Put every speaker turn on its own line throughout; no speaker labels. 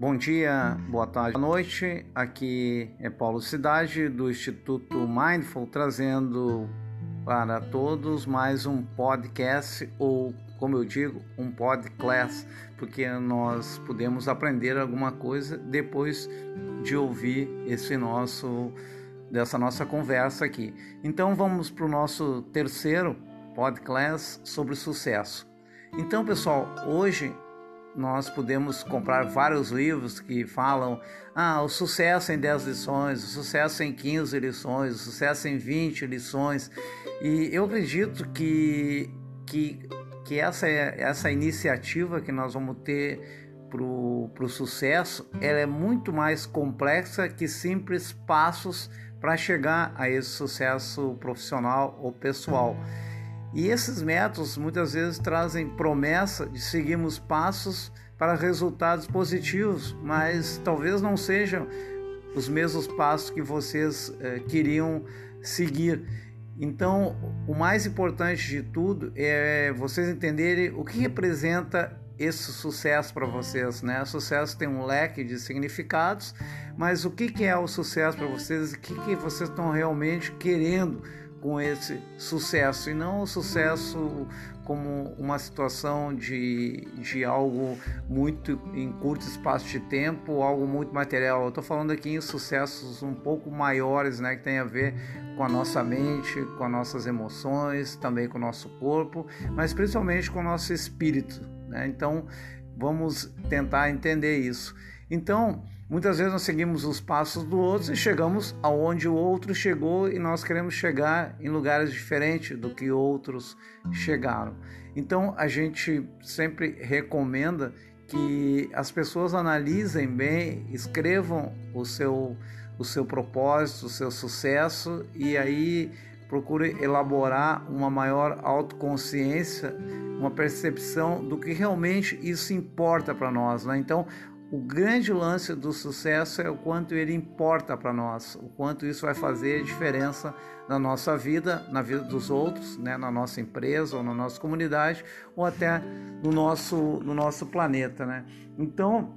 Bom dia, boa tarde, boa noite. Aqui é Paulo Cidade do Instituto Mindful trazendo para todos mais um podcast ou, como eu digo, um podcast, porque nós podemos aprender alguma coisa depois de ouvir esse nosso dessa nossa conversa aqui. Então vamos para o nosso terceiro podcast sobre sucesso. Então, pessoal, hoje nós podemos comprar vários livros que falam ah, o sucesso em 10 lições, o sucesso em 15 lições, o sucesso em 20 lições. E eu acredito que, que, que essa, essa iniciativa que nós vamos ter para o sucesso ela é muito mais complexa que simples passos para chegar a esse sucesso profissional ou pessoal. E esses métodos muitas vezes trazem promessa de seguirmos passos para resultados positivos, mas talvez não sejam os mesmos passos que vocês eh, queriam seguir. Então, o mais importante de tudo é vocês entenderem o que representa esse sucesso para vocês, né? O sucesso tem um leque de significados, mas o que, que é o sucesso para vocês? O que, que vocês estão realmente querendo com esse sucesso e não o sucesso como uma situação de, de algo muito em curto espaço de tempo, algo muito material. Eu estou falando aqui em sucessos um pouco maiores, né, que tem a ver com a nossa mente, com as nossas emoções, também com o nosso corpo, mas principalmente com o nosso espírito. Né? Então, vamos tentar entender isso. Então, Muitas vezes nós seguimos os passos do outro e chegamos aonde o outro chegou e nós queremos chegar em lugares diferentes do que outros chegaram. Então a gente sempre recomenda que as pessoas analisem bem, escrevam o seu o seu propósito, o seu sucesso e aí procure elaborar uma maior autoconsciência, uma percepção do que realmente isso importa para nós. Né? Então, o grande lance do sucesso é o quanto ele importa para nós, o quanto isso vai fazer diferença na nossa vida, na vida dos outros, né, na nossa empresa ou na nossa comunidade ou até no nosso, no nosso planeta. Né? Então,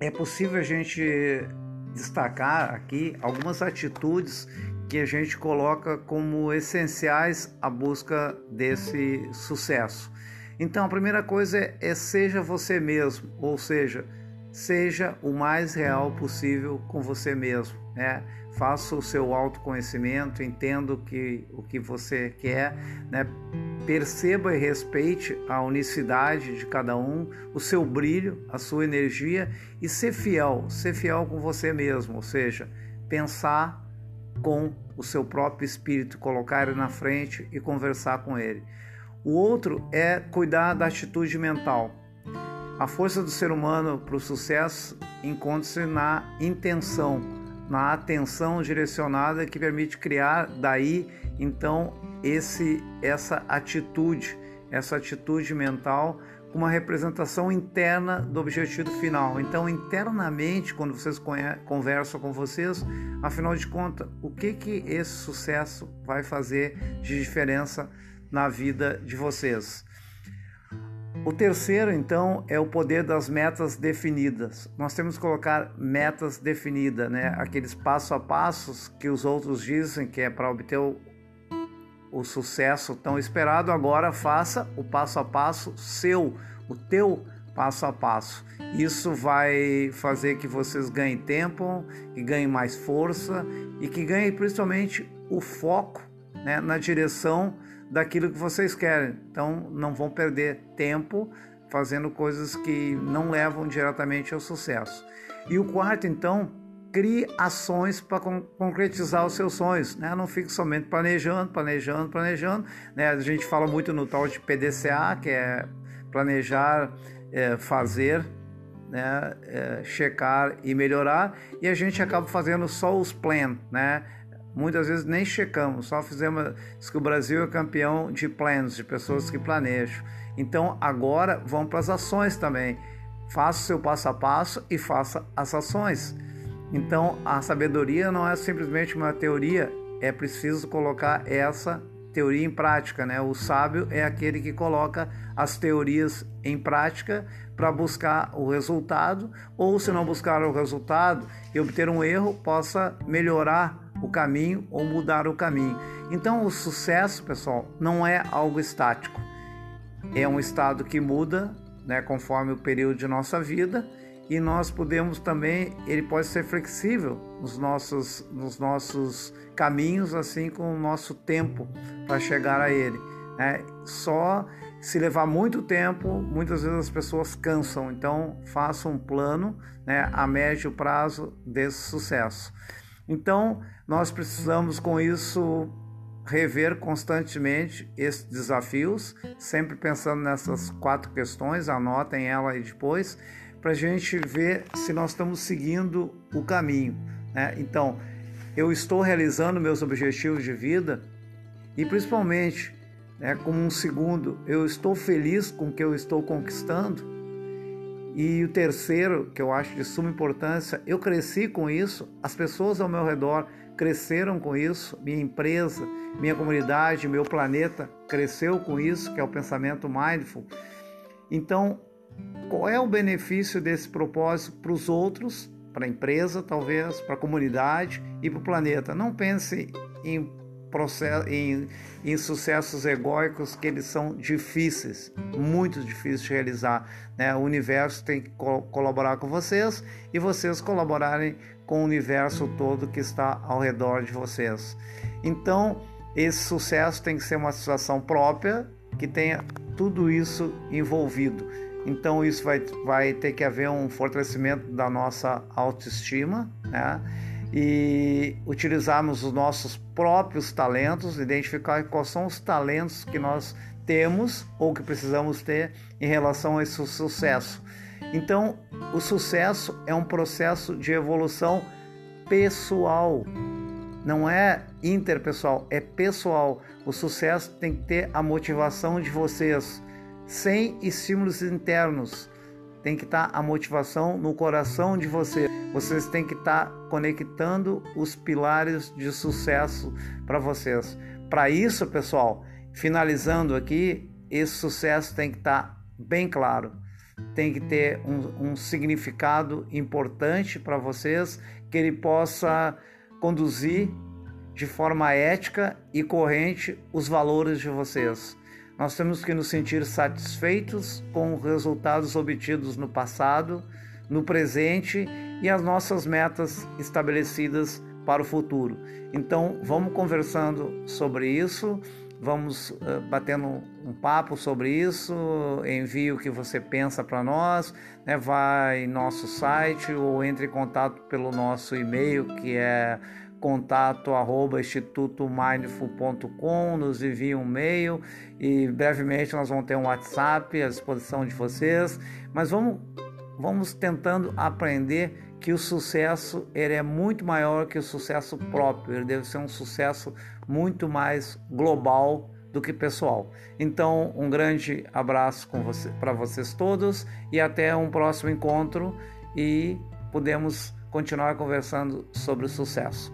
é possível a gente destacar aqui algumas atitudes que a gente coloca como essenciais à busca desse sucesso. Então, a primeira coisa é, é seja você mesmo, ou seja, seja o mais real possível com você mesmo, né? Faça o seu autoconhecimento, entenda o que, o que você quer, né? Perceba e respeite a unicidade de cada um, o seu brilho, a sua energia e ser fiel, ser fiel com você mesmo, ou seja, pensar com o seu próprio espírito, colocar ele na frente e conversar com ele. O outro é cuidar da atitude mental a força do ser humano para o sucesso encontra-se na intenção, na atenção direcionada que permite criar daí então esse essa atitude, essa atitude mental com uma representação interna do objetivo final. Então, internamente, quando vocês conversam com vocês, afinal de contas, o que que esse sucesso vai fazer de diferença na vida de vocês? O terceiro, então, é o poder das metas definidas. Nós temos que colocar metas definidas, né? Aqueles passo a passos que os outros dizem que é para obter o, o sucesso tão esperado. Agora faça o passo a passo seu, o teu passo a passo. Isso vai fazer que vocês ganhem tempo, que ganhem mais força e que ganhem principalmente o foco né, na direção daquilo que vocês querem. Então não vão perder tempo fazendo coisas que não levam diretamente ao sucesso. E o quarto, então, crie ações para concretizar os seus sonhos. Né? Não fique somente planejando, planejando, planejando. Né? A gente fala muito no tal de PDCA, que é planejar, é, fazer, né? É, checar e melhorar. E a gente acaba fazendo só os plans, né? Muitas vezes nem checamos, só fizemos que o Brasil é campeão de planos, de pessoas que planejam. Então agora vamos para as ações também. Faça o seu passo a passo e faça as ações. Então a sabedoria não é simplesmente uma teoria, é preciso colocar essa teoria em prática, né? O sábio é aquele que coloca as teorias em prática para buscar o resultado, ou se não buscar o resultado e obter um erro, possa melhorar o caminho ou mudar o caminho. Então, o sucesso, pessoal, não é algo estático. É um estado que muda, né, conforme o período de nossa vida, e nós podemos também, ele pode ser flexível nos nossos, nos nossos caminhos, assim como o nosso tempo para chegar a ele. Né? Só se levar muito tempo, muitas vezes as pessoas cansam. Então, faça um plano né, a médio prazo desse sucesso. Então, nós precisamos com isso rever constantemente esses desafios, sempre pensando nessas quatro questões, anotem ela aí depois, para a gente ver se nós estamos seguindo o caminho. Né? Então, eu estou realizando meus objetivos de vida e principalmente, né, como um segundo, eu estou feliz com o que eu estou conquistando. E o terceiro, que eu acho de suma importância, eu cresci com isso, as pessoas ao meu redor cresceram com isso, minha empresa, minha comunidade, meu planeta cresceu com isso, que é o pensamento mindful. Então, qual é o benefício desse propósito para os outros, para a empresa, talvez, para a comunidade e para o planeta? Não pense em, processo, em, em sucessos egóicos que eles são difíceis, muito difíceis de realizar. Né? O universo tem que co colaborar com vocês e vocês colaborarem com o universo todo que está ao redor de vocês. Então, esse sucesso tem que ser uma situação própria que tenha tudo isso envolvido. Então, isso vai, vai ter que haver um fortalecimento da nossa autoestima, né? E utilizarmos os nossos próprios talentos, identificar quais são os talentos que nós temos ou que precisamos ter em relação a esse sucesso. Então, o sucesso é um processo de evolução pessoal, não é interpessoal, é pessoal. O sucesso tem que ter a motivação de vocês, sem estímulos internos. Tem que estar a motivação no coração de vocês. Vocês têm que estar conectando os pilares de sucesso para vocês. Para isso, pessoal, finalizando aqui, esse sucesso tem que estar bem claro tem que ter um, um significado importante para vocês, que ele possa conduzir de forma ética e corrente os valores de vocês. Nós temos que nos sentir satisfeitos com os resultados obtidos no passado, no presente e as nossas metas estabelecidas para o futuro. Então, vamos conversando sobre isso vamos uh, batendo um papo sobre isso, envie o que você pensa para nós, né? vai em nosso site ou entre em contato pelo nosso e-mail que é contato arroba institutomindful.com, nos envie um e-mail e brevemente nós vamos ter um WhatsApp à disposição de vocês, mas vamos, vamos tentando aprender que o sucesso ele é muito maior que o sucesso próprio, ele deve ser um sucesso muito mais global do que pessoal. Então, um grande abraço você, para vocês todos e até um próximo encontro e podemos continuar conversando sobre o sucesso.